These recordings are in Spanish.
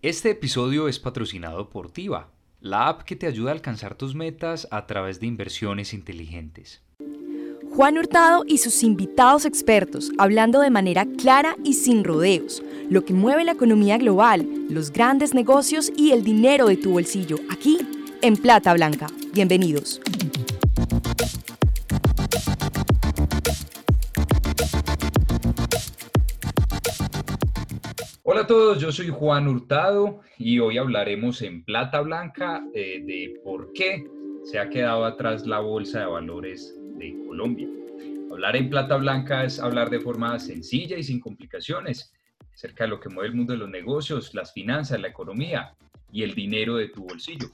Este episodio es patrocinado por Tiva, la app que te ayuda a alcanzar tus metas a través de inversiones inteligentes. Juan Hurtado y sus invitados expertos hablando de manera clara y sin rodeos, lo que mueve la economía global, los grandes negocios y el dinero de tu bolsillo, aquí en Plata Blanca. Bienvenidos. Todos, yo soy Juan Hurtado y hoy hablaremos en Plata Blanca eh, de por qué se ha quedado atrás la Bolsa de Valores de Colombia. Hablar en Plata Blanca es hablar de forma sencilla y sin complicaciones acerca de lo que mueve el mundo de los negocios, las finanzas, la economía y el dinero de tu bolsillo.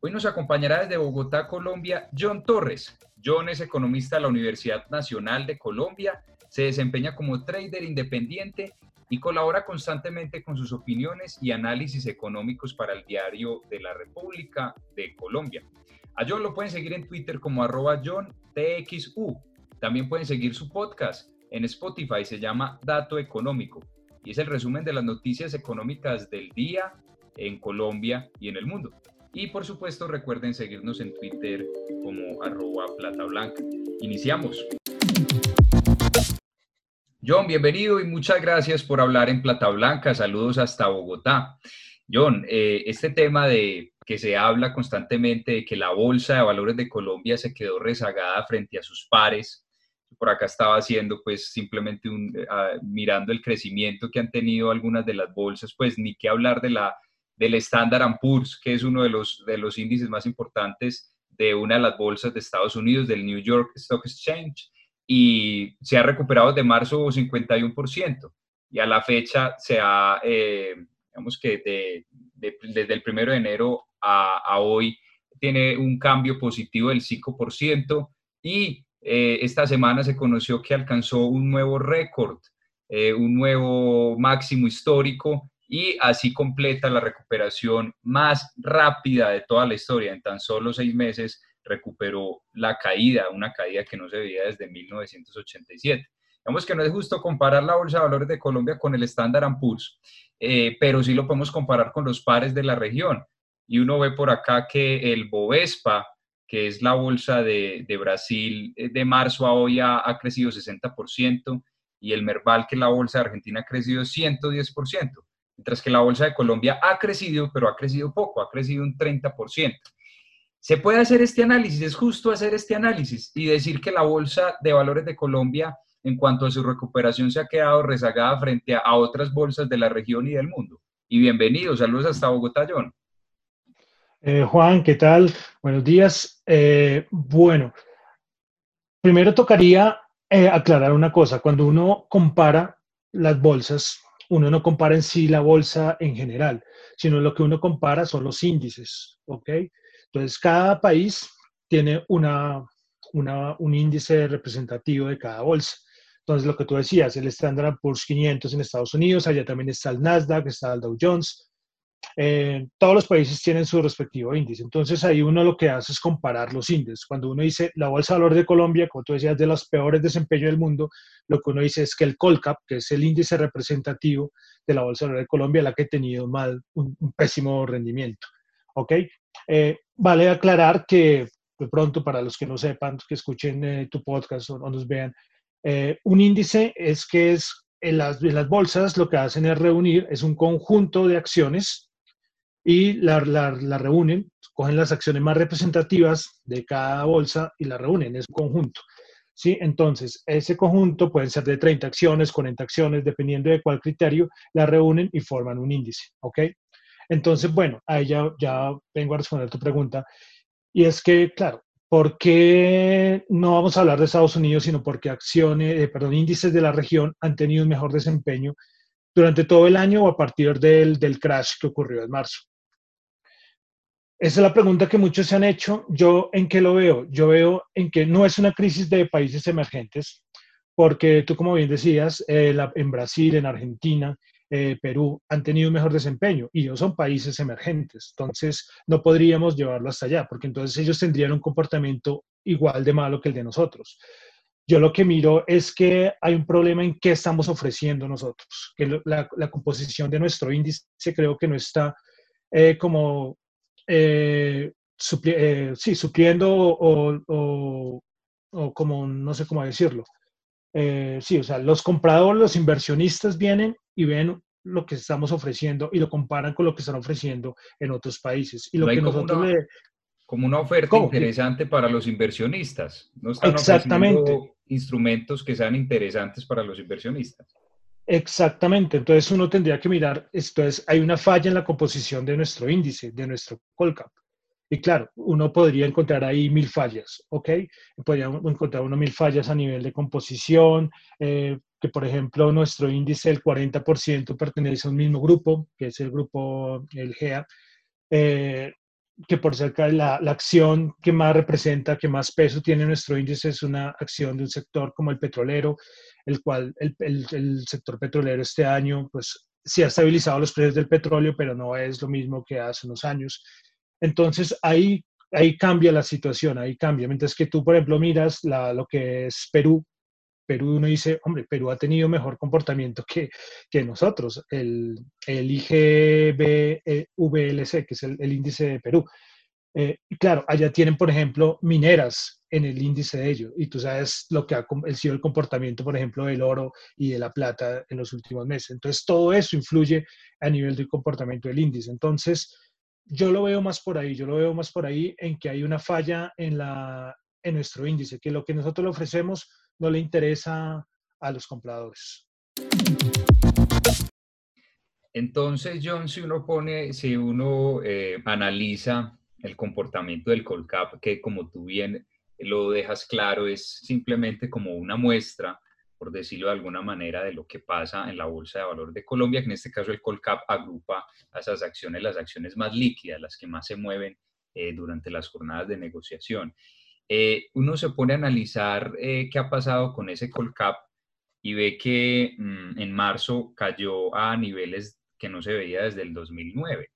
Hoy nos acompañará desde Bogotá, Colombia, John Torres. John es economista de la Universidad Nacional de Colombia, se desempeña como trader independiente y colabora constantemente con sus opiniones y análisis económicos para el diario de la República de Colombia. A John lo pueden seguir en Twitter como arroba. También pueden seguir su podcast en Spotify, se llama Dato Económico y es el resumen de las noticias económicas del día en Colombia y en el mundo. Y por supuesto recuerden seguirnos en Twitter como arroba plata blanca. Iniciamos. John, bienvenido y muchas gracias por hablar en Plata Blanca. Saludos hasta Bogotá. John, eh, este tema de que se habla constantemente de que la Bolsa de Valores de Colombia se quedó rezagada frente a sus pares, por acá estaba haciendo pues simplemente un, ah, mirando el crecimiento que han tenido algunas de las bolsas, pues ni que hablar de la, del Standard Poor's, que es uno de los, de los índices más importantes de una de las bolsas de Estados Unidos, del New York Stock Exchange, y se ha recuperado de marzo 51%, y a la fecha se ha, eh, digamos que desde el primero de enero a, a hoy, tiene un cambio positivo del 5%, y eh, esta semana se conoció que alcanzó un nuevo récord, eh, un nuevo máximo histórico y así completa la recuperación más rápida de toda la historia. En tan solo seis meses recuperó la caída, una caída que no se veía desde 1987. Digamos que no es justo comparar la Bolsa de Valores de Colombia con el Standard Poor's, eh, pero sí lo podemos comparar con los pares de la región. Y uno ve por acá que el Bovespa, que es la bolsa de, Brasil, eh, de marzo a hoy ha, crecido 60% y el Merval, que es la bolsa de Argentina, ha crecido 110%, mientras que la bolsa de Colombia ha crecido, pero ha crecido poco, ha crecido un 30%. Se puede hacer este análisis, es justo hacer este análisis y decir que la bolsa de valores de Colombia, en cuanto a su recuperación, se ha quedado rezagada frente a, otras bolsas de la región y del mundo. Y bienvenidos, saludos hasta Bogotá, John. Eh, Juan, ¿qué tal? Buenos días. Eh, bueno, primero tocaría eh, aclarar una cosa. Cuando uno compara las bolsas, uno no compara en sí la bolsa en general, sino lo que uno compara son los índices, ¿ok? Entonces, cada país tiene una, un índice representativo de cada bolsa. Entonces, lo que tú decías, el Standard Poor's 500 en Estados Unidos, allá también está el Nasdaq, está el Dow Jones, eh, todos los países tienen su respectivo índice. Entonces ahí uno lo que hace es comparar los índices. Cuando uno dice la Bolsa de Valores de Colombia, como tú decías, de los peores desempeños del mundo, lo que uno dice es que el Colcap, que es el índice representativo de la Bolsa de Valores de Colombia, la que ha tenido mal, un, pésimo rendimiento. ¿Ok? Eh, vale aclarar que de pronto para los que no sepan, que escuchen eh, tu podcast o, nos vean, un índice es que es en las, en las bolsas lo que hacen es reunir, es un conjunto de acciones y la, la, reúnen, cogen las acciones más representativas de cada bolsa y la reúnen, es un conjunto. ¿sí? Entonces, ese conjunto pueden ser de 30 acciones, 40 acciones, dependiendo de cuál criterio, la reúnen y forman un índice. ¿ok? Entonces, bueno, ahí ya, ya vengo a responder tu pregunta. Y es que, claro, ¿por qué no vamos a hablar de Estados Unidos, sino porque acciones, eh, perdón, índices de la región han tenido un mejor desempeño durante todo el año o a partir del, del crash que ocurrió en marzo? Esa es la pregunta que muchos se han hecho. ¿Yo en qué lo veo? Yo veo en que no es una crisis de países emergentes, porque tú, como bien decías, eh, en Brasil, en Argentina, eh, Perú han tenido un mejor desempeño y ellos son países emergentes. Entonces, no podríamos llevarlo hasta allá, porque entonces ellos tendrían un comportamiento igual de malo que el de nosotros. yo lo que miro es que hay un problema en qué estamos ofreciendo nosotros, que la, composición de nuestro índice creo que no está eh, como, eh, eh, supliendo o, o, como, no sé cómo decirlo. sí, o sea, los compradores, los inversionistas vienen y ven lo que estamos ofreciendo y lo comparan con lo que están ofreciendo en otros países. Y lo que nosotros una, le... Como una oferta interesante para los inversionistas. No están Exactamente. instrumentos que sean interesantes para los inversionistas. Exactamente. Entonces uno tendría que mirar, entonces hay una falla en la composición de nuestro índice, de nuestro Colcap. Y claro, uno podría encontrar ahí mil fallas, ¿ok? Podría encontrar uno mil fallas a nivel de composición, eh, que por ejemplo nuestro índice del 40% pertenece a un mismo grupo, que es el grupo, el GEA, eh, que por cerca la, la, acción que más representa, que más peso tiene nuestro índice es una acción de un sector como el petrolero, el cual el, el, el sector petrolero este año pues sí ha estabilizado los precios del petróleo, pero no es lo mismo que hace unos años. Entonces ahí, ahí cambia la situación, ahí cambia. Mientras que tú, por ejemplo, miras la, lo que es Perú, Perú uno dice, hombre, Perú ha tenido mejor comportamiento que, que nosotros. El, el IGBVLC, que es el, índice de Perú. Eh, claro, allá tienen, por ejemplo, mineras en el índice de ellos. Y tú sabes lo que ha sido el comportamiento, por ejemplo, del oro y de la plata en los últimos meses. Entonces, todo eso influye a nivel del comportamiento del índice. Entonces, yo lo veo más por ahí, yo lo veo más por ahí en que hay una falla en, la, en nuestro índice, que lo que nosotros le ofrecemos no le interesa a los compradores. Entonces, John, si uno pone, si uno eh, analiza el comportamiento del Colcap, que como tú bien lo dejas claro, es simplemente como una muestra, por decirlo de alguna manera, de lo que pasa en la Bolsa de Valores de Colombia, que en este caso el Colcap agrupa a esas acciones, las acciones más líquidas, las que más se mueven eh, durante las jornadas de negociación. Eh, uno se pone a analizar eh, qué ha pasado con ese Colcap y ve que mm, en marzo cayó a niveles que no se veía desde el 2009.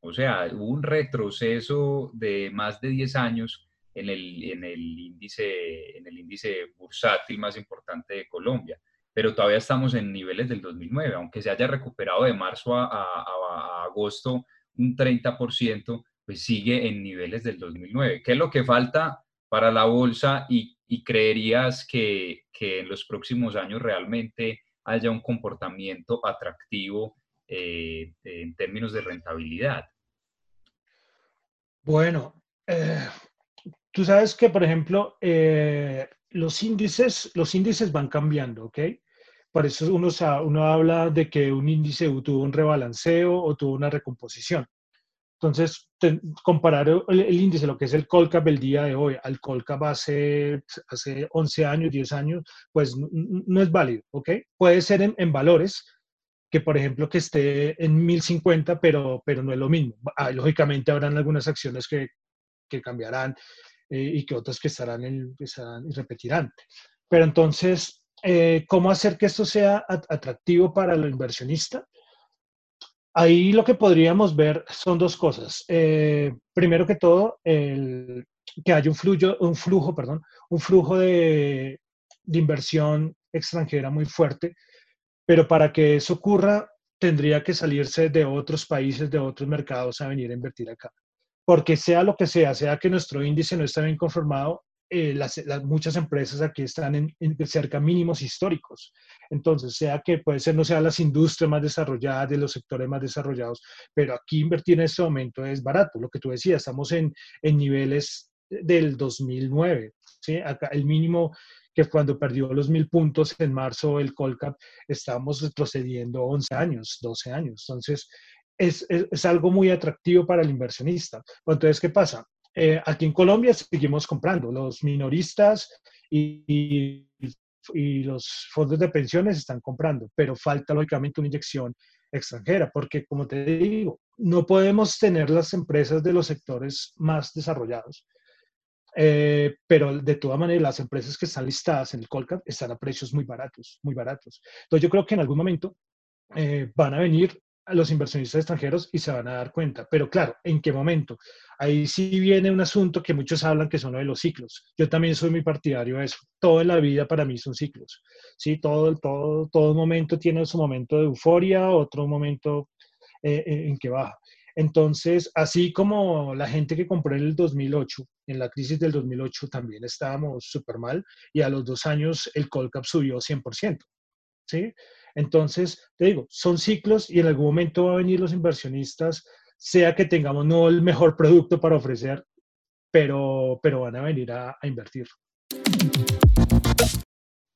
O sea, hubo un retroceso de más de 10 años en el, en el, índice, en el índice bursátil más importante de Colombia, pero todavía estamos en niveles del 2009, aunque se haya recuperado de marzo a, a agosto un 30%, pues sigue en niveles del 2009. ¿Qué es lo que falta para la bolsa y, creerías que, en los próximos años realmente haya un comportamiento atractivo eh, en términos de rentabilidad? Bueno, eh, tú sabes que, por ejemplo, eh, los, índices, los índices van cambiando, ¿ok? Por eso uno, uno habla de que un índice tuvo un rebalanceo o tuvo una recomposición. Entonces, comparar el, índice, lo que es el Colcap el día de hoy, al Colcap hace, hace 11 años, 10 años, pues no, es válido, ¿ok? Puede ser en, valores, que por ejemplo que esté en 1050, pero, pero no es lo mismo. Ah, lógicamente habrán algunas acciones que, que cambiarán eh, y que otras que estarán, en, y repetirán. Pero entonces, eh, ¿cómo hacer que esto sea atractivo para el inversionista? Ahí lo que podríamos ver son dos cosas. Eh, primero que todo, que haya un, flujo, un flujo, perdón, un flujo de, inversión extranjera muy fuerte, pero para que eso ocurra tendría que salirse de otros países, de otros mercados a venir a invertir acá. Porque sea lo que sea, sea que nuestro índice no está bien conformado, eh, las, muchas empresas aquí están en, cerca mínimos históricos. Entonces, sea que puede ser, no sea las industrias más desarrolladas, de los sectores más desarrollados, pero aquí invertir en este momento es barato. Lo que tú decías, estamos en, en niveles del 2009. ¿sí? Acá el mínimo que cuando perdió los mil puntos en marzo el Colcap, estamos retrocediendo 11 años, 12 años. Entonces, es, es, es, algo muy atractivo para el inversionista. Entonces, ¿qué pasa? Eh, aquí en Colombia seguimos comprando. Los minoristas y, y, los fondos de pensiones están comprando, pero falta lógicamente una inyección extranjera, porque como te digo, no podemos tener las empresas de los sectores más desarrollados. Eh, pero de todas maneras, las empresas que están listadas en el Colcap están a precios muy baratos, muy baratos. Entonces yo creo que en algún momento eh, van a venir a los inversionistas extranjeros y se van a dar cuenta. Pero claro, ¿en qué momento? Ahí sí viene un asunto que muchos hablan que son lo de los ciclos. Yo también soy muy partidario de eso. Todo en la vida para mí son ciclos. ¿sí? Todo, todo, todo momento tiene su momento de euforia, otro momento eh, eh, en que baja. Entonces, así como la gente que compró en el 2008, en la crisis del 2008 también estábamos súper mal y a los dos años el Colcap subió 100%. ¿sí? Entonces, te digo, son ciclos y en algún momento van a venir los inversionistas, sea que tengamos no el mejor producto para ofrecer, pero, pero van a venir a, a invertir.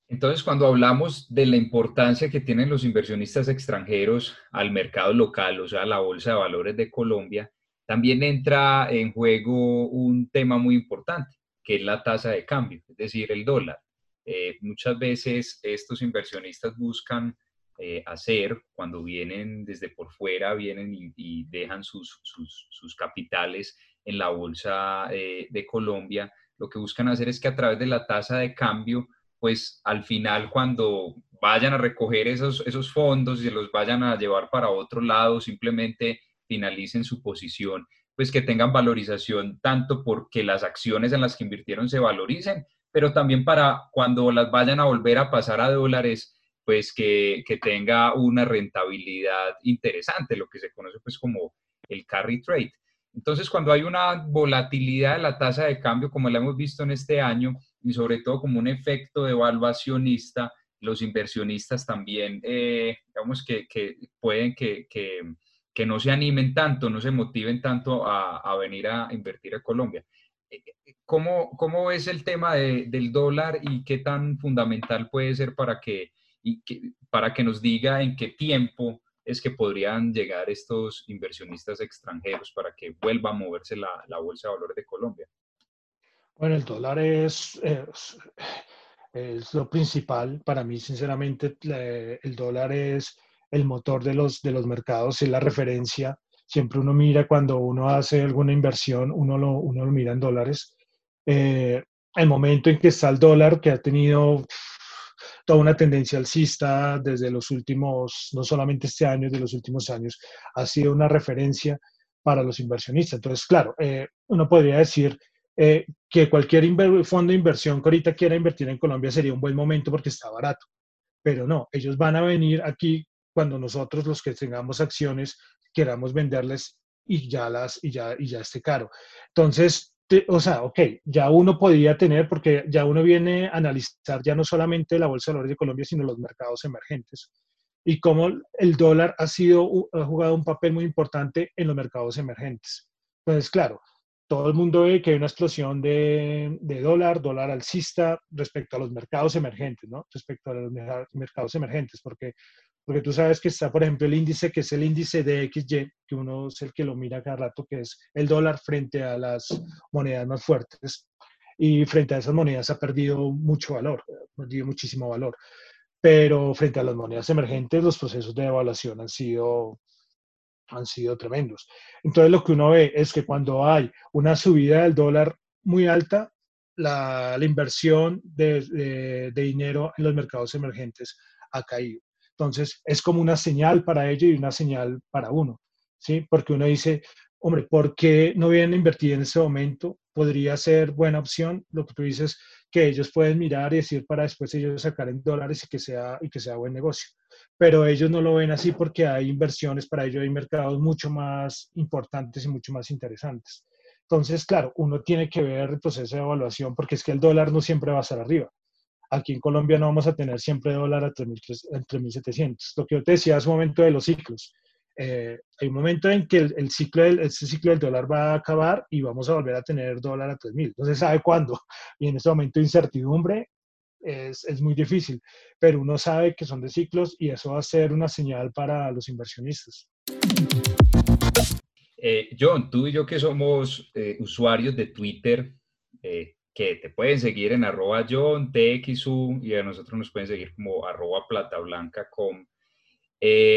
Entonces, cuando hablamos de la importancia que tienen los inversionistas extranjeros al mercado local, o sea, a la Bolsa de Valores de Colombia, también entra en juego un tema muy importante, que es la tasa de cambio, es decir, el dólar. Eh, muchas veces estos inversionistas buscan eh, hacer cuando vienen desde por fuera, vienen y, dejan sus, sus, capitales en la bolsa eh, de Colombia, lo que buscan hacer es que a través de la tasa de cambio, pues al final cuando vayan a recoger esos, esos fondos y los vayan a llevar para otro lado, simplemente finalicen su posición, pues que tengan valorización tanto porque las acciones en las que invirtieron se valoricen, pero también para cuando las vayan a volver a pasar a dólares, pues que, que tenga una rentabilidad interesante, lo que se conoce pues como el carry trade. Entonces, cuando hay una volatilidad de la tasa de cambio, como la hemos visto en este año, y sobre todo como un efecto evaluacionista, los inversionistas también, eh, digamos que, que pueden que, que, que, no se animen tanto, no se motiven tanto a, a venir a invertir a Colombia. ¿Cómo, ¿Cómo es el tema de, del dólar y qué tan fundamental puede ser para que, y para que nos diga en qué tiempo es que podrían llegar estos inversionistas extranjeros para que vuelva a moverse la, la Bolsa de Valores de Colombia? Bueno, el dólar es, es, es, lo principal. Para mí, sinceramente, el dólar es el motor de los, de los mercados, es la referencia. Siempre uno mira cuando uno hace alguna inversión, uno lo, uno lo mira en dólares. Eh, el momento en que está el dólar, que ha tenido toda una tendencia alcista desde los últimos, no solamente este año, de los últimos años, ha sido una referencia para los inversionistas. Entonces, claro, eh, uno podría decir eh, que cualquier fondo de inversión que ahorita quiera invertir en Colombia sería un buen momento porque está barato. Pero no, ellos van a venir aquí cuando nosotros los que tengamos acciones queramos venderles y ya las y ya y ya esté caro. Entonces, o sea, ok, ya uno podría tener, porque ya uno viene a analizar ya no solamente la Bolsa de Valores de Colombia, sino los mercados emergentes y cómo el dólar ha, sido, ha jugado un papel muy importante en los mercados emergentes. Entonces, claro, todo el mundo ve que hay una explosión de, dólar, dólar alcista respecto a los mercados emergentes, ¿no? Respecto a los mercados emergentes, porque, porque tú sabes que está, por ejemplo, el índice que es el índice de XY, que uno es el que lo mira cada rato, que es el dólar frente a las monedas más fuertes. Y frente a esas monedas ha perdido mucho valor, ha perdido muchísimo valor. Pero frente a las monedas emergentes, los procesos de evaluación han sido han sido tremendos. Entonces lo que uno ve es que cuando hay una subida del dólar muy alta, la, inversión de, dinero en los mercados emergentes ha caído. Entonces es como una señal para ellos y una señal para uno, ¿sí? Porque uno dice, hombre, ¿por qué no vienen a invertir en ese momento? Podría ser buena opción. Lo que tú dices, que ellos pueden mirar y decir para después ellos sacar en dólares y que sea, y que sea buen negocio pero ellos no lo ven así porque hay inversiones, para ello hay mercados mucho más importantes y mucho más interesantes. Entonces, claro, uno tiene que ver el proceso de evaluación porque es que el dólar no siempre va a estar arriba. Aquí en Colombia no vamos a tener siempre dólar a 3.700. Lo que yo te decía es un momento de los ciclos. Eh, hay un momento en que el, ciclo del, este ciclo del dólar va a acabar y vamos a volver a tener dólar a 3.000. No se sabe cuándo. Y en este momento de incertidumbre, es, es, muy difícil, pero uno sabe que son de ciclos y eso va a ser una señal para los inversionistas. Eh, John, tú y yo que somos eh, usuarios de Twitter, eh, que te pueden seguir en arroba John, TXU, y a nosotros nos pueden seguir como platablanca.com.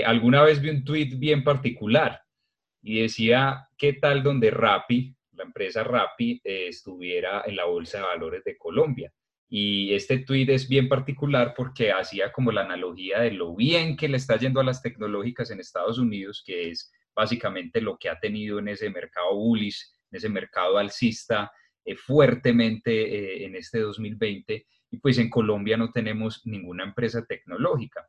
alguna vez vi un tweet bien particular y decía, ¿qué tal donde Rappi, la empresa Rappi, estuviera en la Bolsa de Valores de Colombia? Y este tweet es bien particular porque hacía como la analogía de lo bien que le está yendo a las tecnológicas en Estados Unidos, que es básicamente lo que ha tenido en ese mercado bullish, en ese mercado alcista eh, fuertemente eh, en este 2020. Y pues en Colombia no tenemos ninguna empresa tecnológica.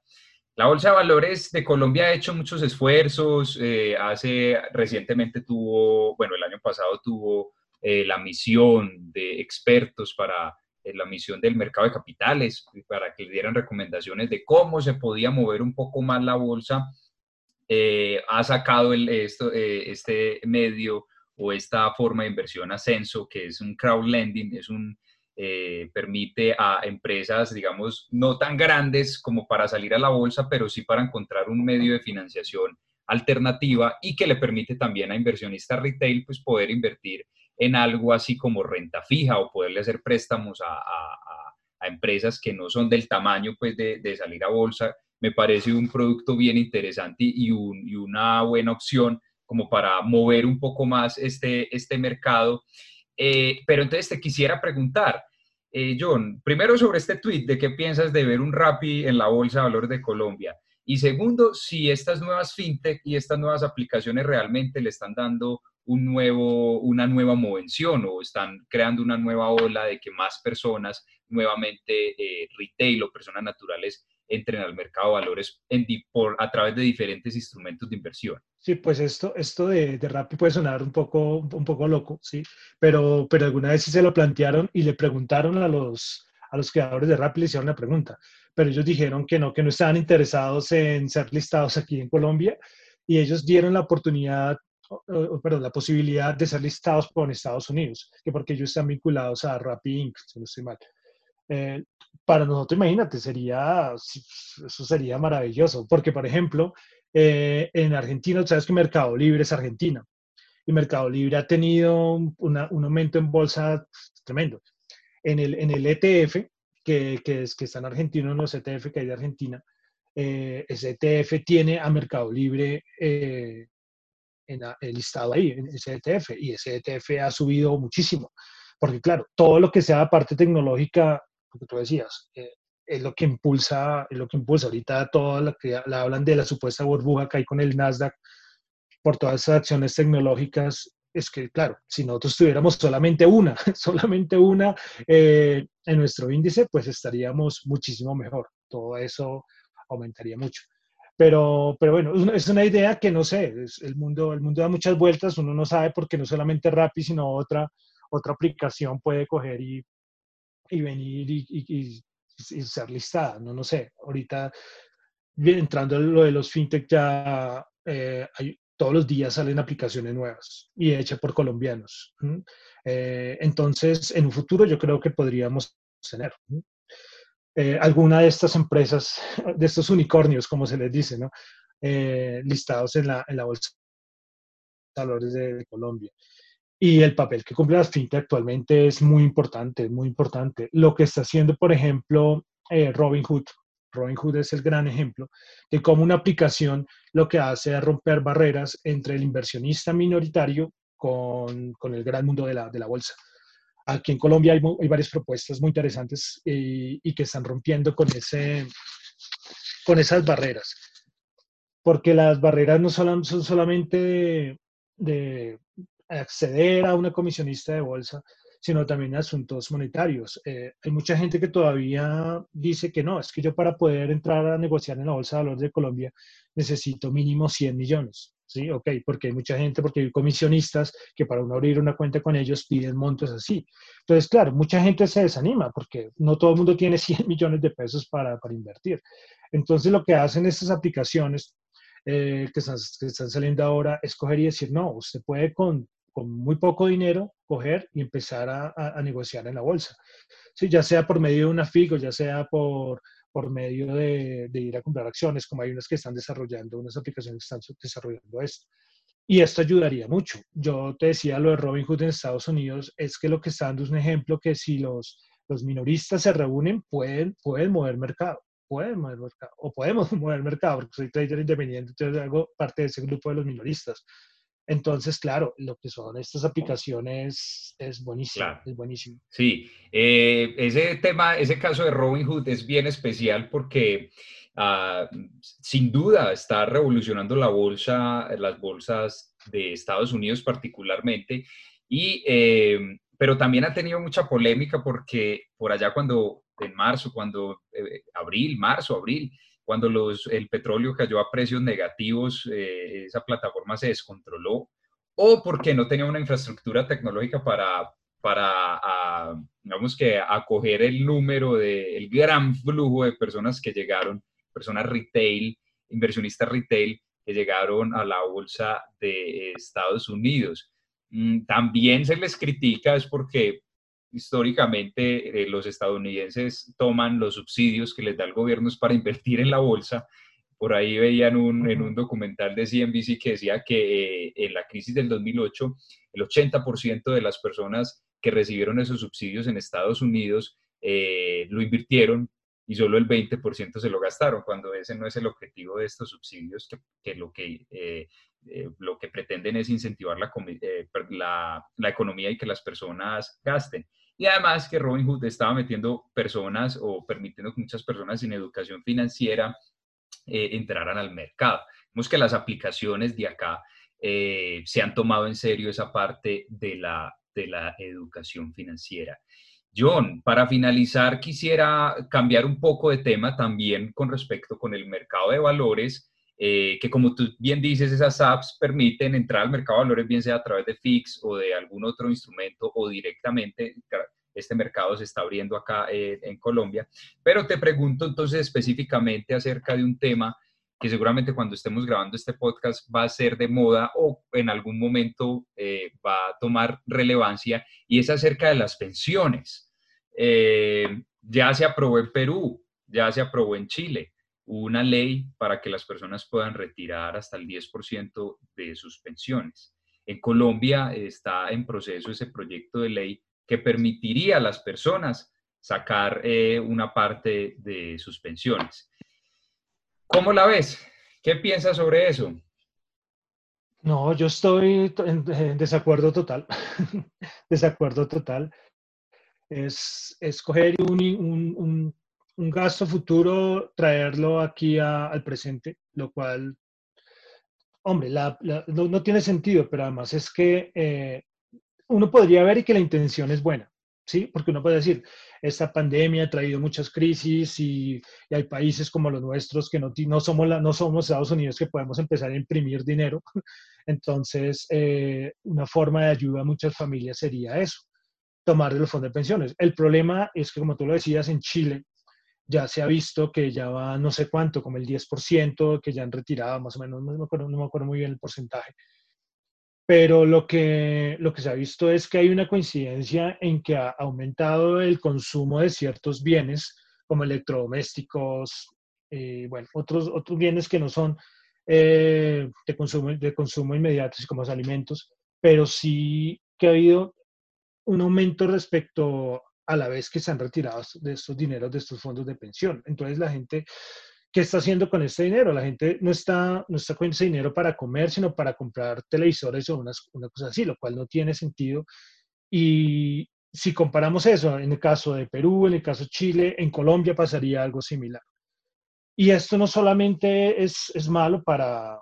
La Bolsa de Valores de Colombia ha hecho muchos esfuerzos. Eh, hace recientemente tuvo, bueno, el año pasado tuvo la misión de expertos para la misión del mercado de capitales, para que le dieran recomendaciones de cómo se podía mover un poco más la bolsa. ha sacado el, esto, este medio o esta forma de inversión Ascenso, que es un crowdlending, es un, eh, permite a empresas, digamos, no tan grandes como para salir a la bolsa, pero sí para encontrar un medio de financiación alternativa y que le permite también a inversionistas retail pues poder invertir en algo así como renta fija o poderle hacer préstamos a, empresas que no son del tamaño pues de, de, salir a bolsa. Me parece un producto bien interesante y, y una buena opción como para mover un poco más este, este mercado. Eh, pero entonces te quisiera preguntar, eh, John, primero sobre este tweet, ¿de qué piensas de ver un Rappi en la Bolsa de Valores de Colombia? Y segundo, si estas nuevas fintech y estas nuevas aplicaciones realmente le están dando un nuevo, una nueva movención o están creando una nueva ola de que más personas nuevamente eh, retail o personas naturales entren al mercado de valores en, por, a través de diferentes instrumentos de inversión. Sí, pues esto, esto de, de Rappi puede sonar un poco, un poco loco, sí, pero, pero alguna vez sí se lo plantearon y le preguntaron a los, a los creadores de Rappi, le hicieron la pregunta, pero ellos dijeron que no, que no estaban interesados en ser listados aquí en Colombia y ellos dieron la oportunidad, perdón, la posibilidad de ser listados por Estados Unidos, que porque ellos están vinculados a Rappi Inc., si no estoy mal. Eh, para nosotros, imagínate, sería, eso sería maravilloso, porque, por ejemplo, eh, en Argentina, sabes que Mercado Libre es Argentina, y Mercado Libre ha tenido un aumento en bolsa tremendo. En el, en el ETF, que, que, es, que está en Argentina, en los ETF que hay de Argentina, eh, ese ETF tiene a Mercado Libre eh, en, el listado ahí, en ese ETF, y ese ETF ha subido muchísimo, porque claro, todo lo que sea parte tecnológica lo que tú decías, eh, es lo que impulsa, es lo que impulsa ahorita todo lo que la hablan de la supuesta burbuja que hay con el Nasdaq por todas esas acciones tecnológicas, es que, claro, si nosotros tuviéramos solamente una, solamente una eh, en nuestro índice, pues estaríamos muchísimo mejor. Todo eso aumentaría mucho. Pero, pero bueno, es una idea que no sé, el, mundo, el mundo da muchas vueltas, uno no sabe porque no solamente Rappi, sino otra, otra aplicación puede coger y y venir y, ser listada, no, no sé. Ahorita, entrando en lo de los fintech, ya eh, todos los días salen aplicaciones nuevas y hechas por colombianos. Eh, entonces, en un futuro yo creo que podríamos tener eh, alguna de estas empresas, de estos unicornios, como se les dice, ¿no? listados en la, en la bolsa de valores de Colombia. Y el papel que cumple las fintech actualmente es muy importante, muy importante. Lo que está haciendo, por ejemplo, eh, Robinhood. Robinhood es el gran ejemplo de cómo una aplicación lo que hace es romper barreras entre el inversionista minoritario con, con el gran mundo de la, de la, bolsa. Aquí en Colombia hay, hay varias propuestas muy interesantes y, y, que están rompiendo con, ese, con esas barreras. Porque las barreras no son, son solamente de, acceder a una comisionista de bolsa, sino también asuntos monetarios. Eh, hay mucha gente que todavía dice que no, es que yo para poder entrar a negociar en la Bolsa de Valores de Colombia necesito mínimo 100 millones. Sí, ok, porque hay mucha gente, porque hay comisionistas que para uno abrir una cuenta con ellos piden montos así. Entonces, claro, mucha gente se desanima porque no todo el mundo tiene 100 millones de pesos para, para invertir. Entonces, lo que hacen estas aplicaciones eh, que, están, que, están, saliendo ahora es coger y decir, no, usted puede con con muy poco dinero coger y empezar a, negociar en la bolsa. Sí, ya sea por medio de una FIG o ya sea por, por medio de, ir a comprar acciones, como hay unas que están desarrollando, unas aplicaciones que están desarrollando esto. Y esto ayudaría mucho. Yo te decía lo de Robinhood en Estados Unidos, es que lo que está dando es un ejemplo que si los, los minoristas se reúnen, pueden, pueden mover mercado pueden mover mercado, o podemos mover mercado, porque soy trader independiente, entonces hago parte de ese grupo de los minoristas Entonces, claro, lo que son estas aplicaciones es buenísimo, es buenísimo. Sí, eh, ese tema, ese caso de Robinhood es bien especial porque ah, sin duda está revolucionando la bolsa, las bolsas de Estados Unidos particularmente, y, eh, pero también ha tenido mucha polémica porque por allá cuando, en marzo, cuando, eh, abril, marzo, abril, cuando los, el petróleo cayó a precios negativos, eh, esa plataforma se descontroló, o porque no tenía una infraestructura tecnológica para, para digamos que, acoger el número de, el gran flujo de personas que llegaron, personas retail, inversionistas retail, que llegaron a la bolsa de Estados Unidos. Mm, también se les critica es porque históricamente eh, los estadounidenses toman los subsidios que les da el gobierno para invertir en la bolsa. Por ahí veían un, en un documental de CNBC que decía que eh, en la crisis del 2008 el 80% de las personas que recibieron esos subsidios en Estados Unidos eh, lo invirtieron y solo el 20% se lo gastaron, cuando ese no es el objetivo de estos subsidios, que, que lo, que lo que pretenden es incentivar la, la, economía y que las personas gasten. Y además que Robinhood estaba metiendo personas o permitiendo que muchas personas sin educación financiera eh, entraran al mercado. Vemos que las aplicaciones de acá eh, se han tomado en serio esa parte de la, de la educación financiera. John, para finalizar, quisiera cambiar un poco de tema también con respecto con el mercado de valores, eh, que como tú bien dices, esas apps permiten entrar al mercado de valores, bien sea a través de FIX o de algún otro instrumento o directamente este mercado se está abriendo acá eh, en Colombia. Pero te pregunto entonces específicamente acerca de un tema que seguramente cuando estemos grabando este podcast va a ser de moda o en algún momento eh, va a tomar relevancia y es acerca de las pensiones. Eh, ya se aprobó en Perú, ya se aprobó en Chile una ley para que las personas puedan retirar hasta el 10% de sus pensiones. En Colombia está en proceso ese proyecto de ley que permitiría a las personas sacar eh, una parte de sus pensiones. ¿Cómo la ves? ¿Qué piensas sobre eso? No, yo estoy en, desacuerdo total. desacuerdo total. Es escoger un, un, gasto futuro, traerlo aquí al presente, lo cual, hombre, no, tiene sentido, pero además es que eh, uno podría ver y que la intención es buena, ¿sí? Porque uno puede decir, esta pandemia ha traído muchas crisis y, hay países como los nuestros que no, no, somos la, no somos Estados Unidos que podemos empezar a imprimir dinero. Entonces, eh, una forma de ayuda a muchas familias sería eso, tomar de los fondos de pensiones. El problema es que, como tú lo decías, en Chile ya se ha visto que ya va no sé cuánto, como el 10%, que ya han retirado, más o menos, no me acuerdo, no me acuerdo muy bien el porcentaje. Pero lo que, lo que se ha visto es que hay una coincidencia en que ha aumentado el consumo de ciertos bienes como electrodomésticos, eh, bueno, otros, otros bienes que no son eh, de, consumo, de consumo inmediato, como los alimentos, pero sí que ha habido un aumento respecto a la vez que se han retirado de estos dineros de estos fondos de pensión. Entonces la gente ¿qué está haciendo con este dinero? La gente no está, no está con ese dinero para comer, sino para comprar televisores o unas, una cosa así, lo cual no tiene sentido. Y si comparamos eso, en el caso de Perú, en el caso de Chile, en Colombia pasaría algo similar. Y esto no solamente es, es malo para,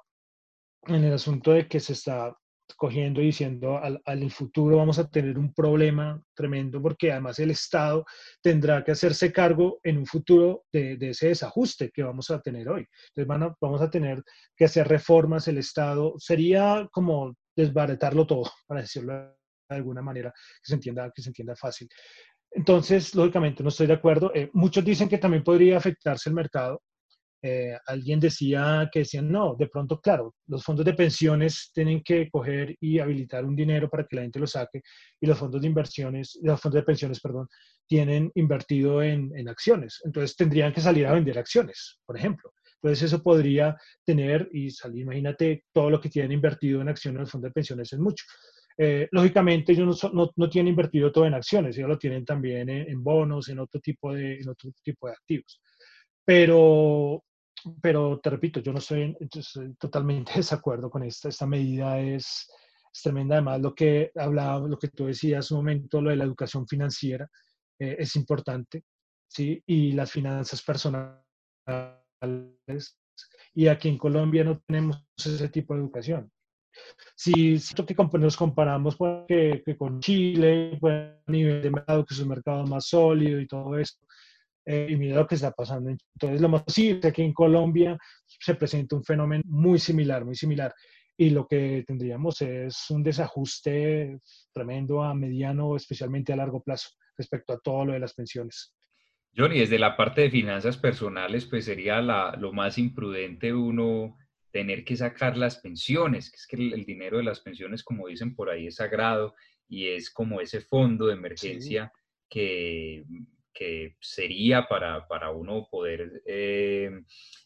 en el asunto de que se está cogiendo y diciendo al, al, futuro vamos a tener un problema tremendo porque además el Estado tendrá que hacerse cargo en un futuro de, ese desajuste que vamos a tener hoy. Entonces vamos a tener que hacer reformas, el Estado sería como desbaratarlo todo, para decirlo de alguna manera, que se entienda, que se entienda fácil. Entonces, lógicamente, no estoy de acuerdo. Eh, muchos dicen que también podría afectarse el mercado. Eh, alguien decía que decían, no, de pronto, claro, los fondos de pensiones tienen que coger y habilitar un dinero para que la gente lo saque y los fondos de inversiones, los fondos de pensiones, perdón, tienen invertido en, en acciones. Entonces tendrían que salir a vender acciones, por ejemplo. Entonces eso podría tener y salir, imagínate, todo lo que tienen invertido en acciones los fondos de pensiones es mucho. Eh, lógicamente ellos no, no, no, tienen invertido todo en acciones, ellos lo tienen también en, en bonos, en otro tipo de, en otro tipo de activos. Pero pero te repito, yo no estoy, totalmente de desacuerdo con esta. Medida es, tremenda. Además, lo que hablaba, lo que tú decías un momento, lo de la educación financiera, eh, es importante, ¿sí? Y las finanzas personales. Y aquí en Colombia no tenemos ese tipo de educación. Si siento que nos comparamos con Chile, pues, a nivel de mercado, que es un mercado más sólido y todo esto, eh, y mira lo que está pasando. Entonces, lo más posible es que en Colombia se presenta un fenómeno muy similar, muy similar. Y lo que tendríamos es un desajuste tremendo a mediano, especialmente a largo plazo, respecto a todo lo de las pensiones. Johnny, desde la parte de finanzas personales, pues sería lo más imprudente uno tener que sacar las pensiones, que es que el, dinero de las pensiones, como dicen por ahí, es sagrado y es como ese fondo de emergencia que que sería para, para uno poder eh,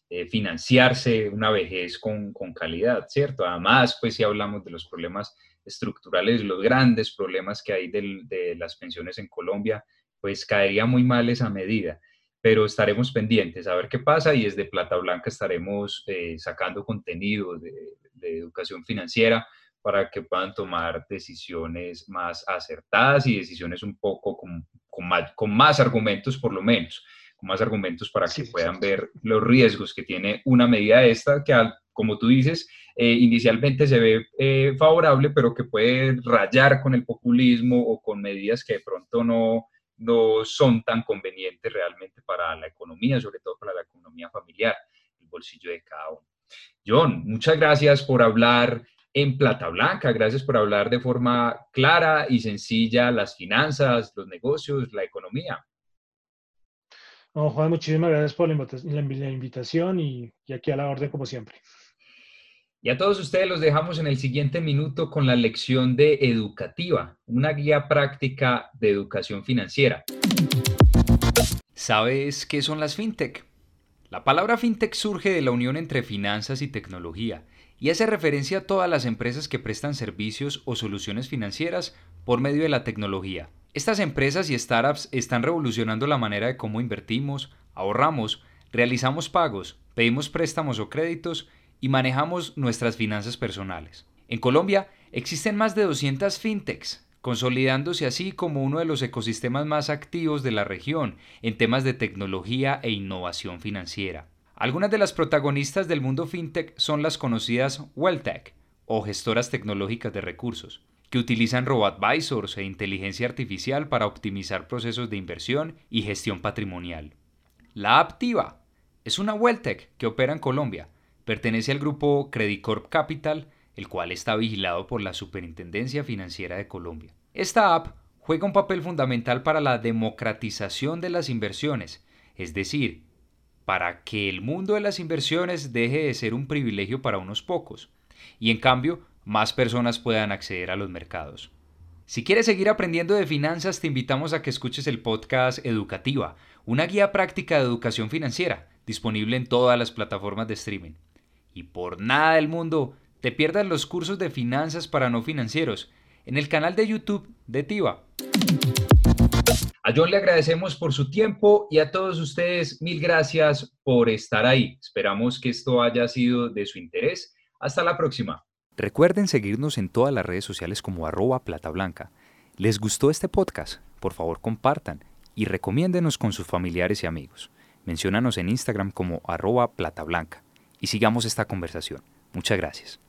eh, financiarse una vejez con, con, calidad, ¿cierto? Además, pues si hablamos de los problemas estructurales, los grandes problemas que hay de las pensiones en Colombia, pues caería muy mal esa medida. Pero estaremos pendientes a ver qué pasa y desde Plata Blanca estaremos eh, sacando contenido de, de educación financiera para que puedan tomar decisiones más acertadas y decisiones un poco con, con, más, argumentos por lo menos, con más argumentos para que puedan ver los riesgos que tiene una medida esta que, como tú dices, eh, inicialmente se ve eh, favorable, pero que puede rayar con el populismo o con medidas que de pronto no, no son tan convenientes realmente para la economía, sobre todo para la economía familiar, el bolsillo de cada uno. John, muchas gracias por hablar en Plata Blanca. Gracias por hablar de forma clara y sencilla las finanzas, los negocios, la economía. Juan, muchísimas gracias por la invitación y, y aquí a la orden como siempre. Y a todos ustedes los dejamos en el siguiente minuto con la lección de Educativa, una guía práctica de educación financiera. ¿Sabes qué son las fintech? La palabra fintech surge de la unión entre finanzas y tecnología y hace referencia a todas las empresas que prestan servicios o soluciones financieras por medio de la tecnología. Estas empresas y startups están revolucionando la manera de cómo invertimos, ahorramos, realizamos pagos, pedimos préstamos o créditos y manejamos nuestras finanzas personales. En Colombia existen más de 200 fintechs, consolidándose así como uno de los ecosistemas más activos de la región en temas de tecnología e innovación financiera. Algunas de las protagonistas del mundo fintech son las conocidas WellTech o gestoras tecnológicas de recursos, que utilizan robo-advisors e inteligencia artificial para optimizar procesos de inversión y gestión patrimonial. La Aptiva es una WellTech que opera en Colombia. Pertenece al grupo Credit Corp Capital, el cual está vigilado por la Superintendencia Financiera de Colombia. Esta app juega un papel fundamental para la democratización de las inversiones, es decir, para que el mundo de las inversiones deje de ser un privilegio para unos pocos y en cambio más personas puedan acceder a los mercados. Si quieres seguir aprendiendo de finanzas, te invitamos a que escuches el podcast Educativa, una guía práctica de educación financiera, disponible en todas las plataformas de streaming. Y por nada del mundo, te pierdas los cursos de finanzas para no financieros en el canal de YouTube de Tiva. A John le agradecemos por su tiempo y a todos ustedes mil gracias por estar ahí. Esperamos que esto haya sido de su interés. Hasta la próxima. Recuerden seguirnos en todas las redes sociales como arroba plata blanca. ¿Les gustó este podcast? Por favor compartan y recomiéndenos con sus familiares y amigos. Menciónanos en Instagram como arroba plata blanca y sigamos esta conversación. Muchas gracias.